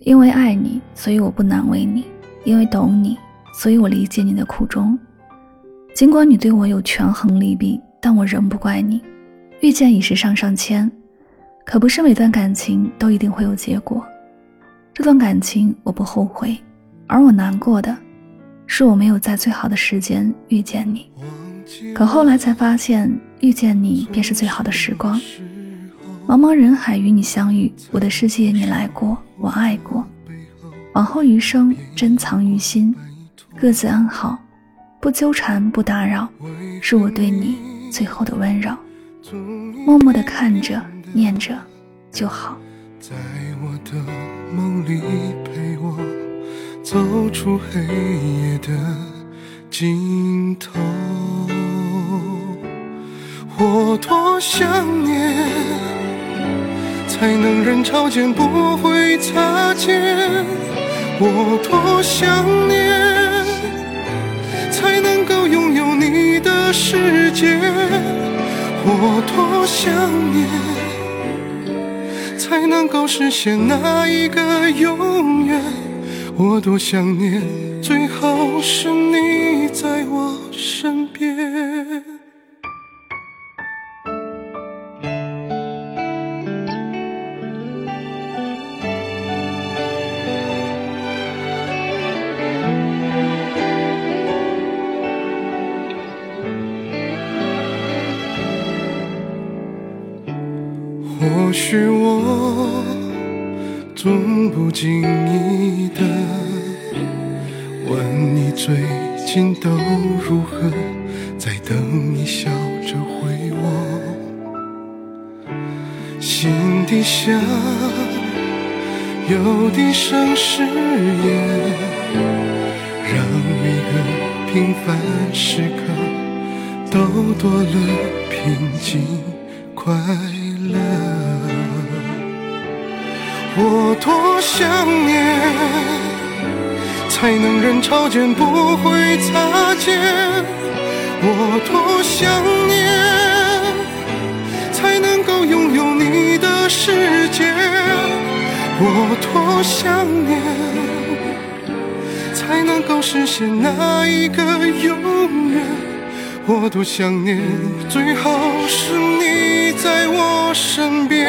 因为爱你，所以我不难为你；因为懂你，所以我理解你的苦衷。尽管你对我有权衡利弊，但我仍不怪你。遇见已是上上签，可不是每段感情都一定会有结果。这段感情我不后悔，而我难过的是我没有在最好的时间遇见你。可后来才发现，遇见你便是最好的时光。茫茫人海与你相遇，我的世界你来过，我爱过。往后余生珍藏于心，各自安好，不纠缠不打扰，是我对你最后的温柔。默默的看着念着就好。在我的梦里陪我走出黑夜的尽头，我多想念。才能人潮间不会擦肩，我多想念，才能够拥有你的世界，我多想念，才能够实现那一个永远，我多想念，最好是你在我身边。或许我总不经意的问你最近都如何，在等你笑着回我。心底下有滴声誓言，让每个平凡时刻都多了平静快乐，我多想念，才能人潮间不会擦肩。我多想念，才能够拥有你的世界。我多想念，才能够实现那一个永远。我多想念，最好是你在我身边。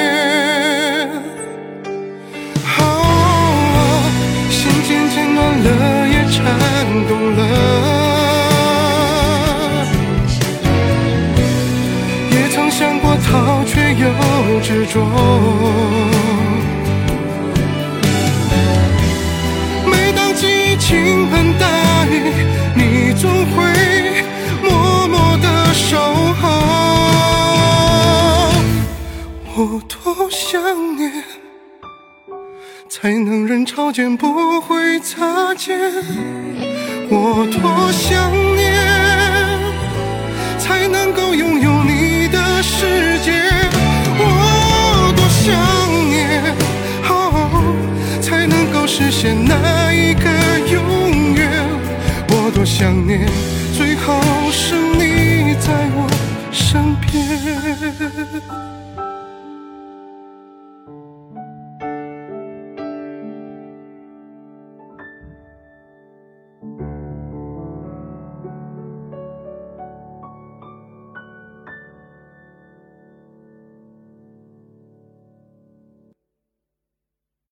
逃，却又执着。每当记忆倾盆大雨，你总会默默的。守候，我多想念，才能人潮间不会擦肩。我多想念，实现那一个永远。我多想念，最后是你。